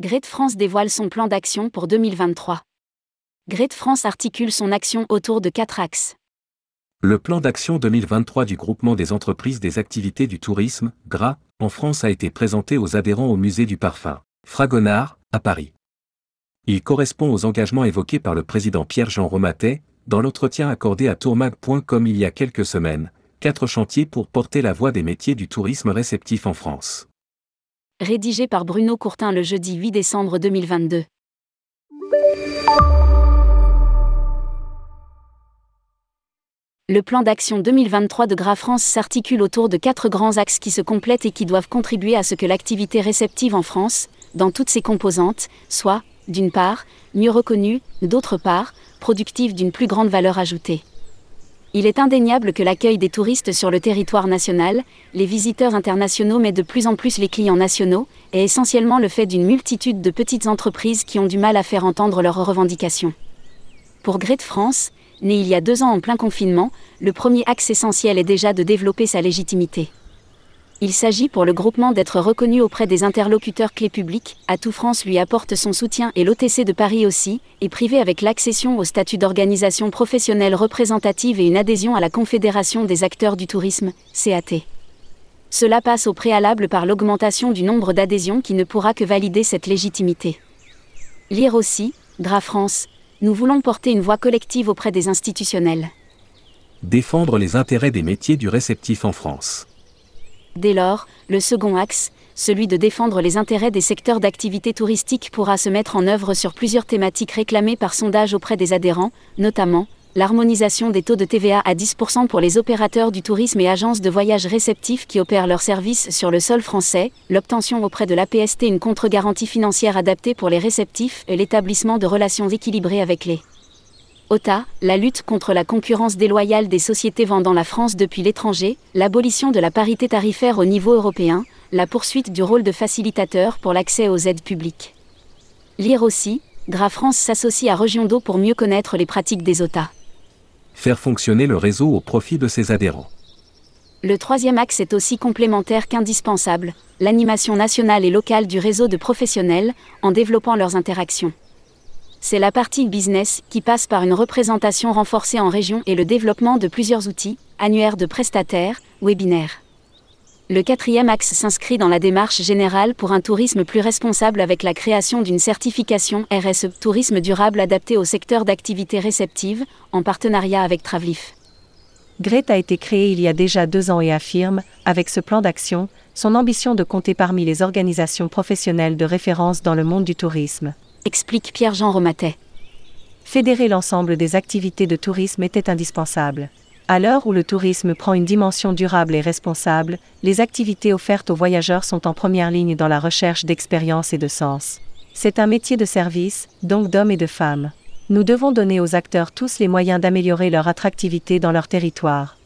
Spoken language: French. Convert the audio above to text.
Great France dévoile son plan d'action pour 2023. Great France articule son action autour de quatre axes. Le plan d'action 2023 du groupement des entreprises des activités du tourisme, GRA, en France a été présenté aux adhérents au musée du parfum, Fragonard, à Paris. Il correspond aux engagements évoqués par le président Pierre-Jean Romatet, dans l'entretien accordé à tourmag.com il y a quelques semaines, quatre chantiers pour porter la voix des métiers du tourisme réceptif en France rédigé par Bruno Courtin le jeudi 8 décembre 2022. Le plan d'action 2023 de Gras France s'articule autour de quatre grands axes qui se complètent et qui doivent contribuer à ce que l'activité réceptive en France, dans toutes ses composantes, soit, d'une part, mieux reconnue, d'autre part, productive d'une plus grande valeur ajoutée. Il est indéniable que l'accueil des touristes sur le territoire national, les visiteurs internationaux mais de plus en plus les clients nationaux, est essentiellement le fait d'une multitude de petites entreprises qui ont du mal à faire entendre leurs revendications. Pour Great France, né il y a deux ans en plein confinement, le premier axe essentiel est déjà de développer sa légitimité. Il s'agit pour le groupement d'être reconnu auprès des interlocuteurs clés publics, Atout France lui apporte son soutien et l'OTC de Paris aussi, et privé avec l'accession au statut d'organisation professionnelle représentative et une adhésion à la Confédération des acteurs du tourisme, CAT. Cela passe au préalable par l'augmentation du nombre d'adhésions qui ne pourra que valider cette légitimité. Lire aussi, Gras France, nous voulons porter une voix collective auprès des institutionnels. Défendre les intérêts des métiers du réceptif en France. Dès lors, le second axe, celui de défendre les intérêts des secteurs d'activité touristique pourra se mettre en œuvre sur plusieurs thématiques réclamées par sondage auprès des adhérents, notamment l'harmonisation des taux de TVA à 10% pour les opérateurs du tourisme et agences de voyage réceptifs qui opèrent leurs services sur le sol français, l'obtention auprès de l'APST une contre-garantie financière adaptée pour les réceptifs et l'établissement de relations équilibrées avec les OTA, la lutte contre la concurrence déloyale des sociétés vendant la France depuis l'étranger, l'abolition de la parité tarifaire au niveau européen, la poursuite du rôle de facilitateur pour l'accès aux aides publiques. Lire aussi, Gras France s'associe à Region pour mieux connaître les pratiques des OTA. Faire fonctionner le réseau au profit de ses adhérents. Le troisième axe est aussi complémentaire qu'indispensable, l'animation nationale et locale du réseau de professionnels, en développant leurs interactions c'est la partie business qui passe par une représentation renforcée en région et le développement de plusieurs outils, annuaires de prestataires, webinaires. Le quatrième axe s'inscrit dans la démarche générale pour un tourisme plus responsable avec la création d'une certification RSE Tourisme durable adaptée au secteur d'activité réceptive, en partenariat avec Travlif. GRET a été créé il y a déjà deux ans et affirme, avec ce plan d'action, son ambition de compter parmi les organisations professionnelles de référence dans le monde du tourisme explique Pierre-Jean Romatet. Fédérer l'ensemble des activités de tourisme était indispensable. À l'heure où le tourisme prend une dimension durable et responsable, les activités offertes aux voyageurs sont en première ligne dans la recherche d'expérience et de sens. C'est un métier de service, donc d'hommes et de femmes. Nous devons donner aux acteurs tous les moyens d'améliorer leur attractivité dans leur territoire.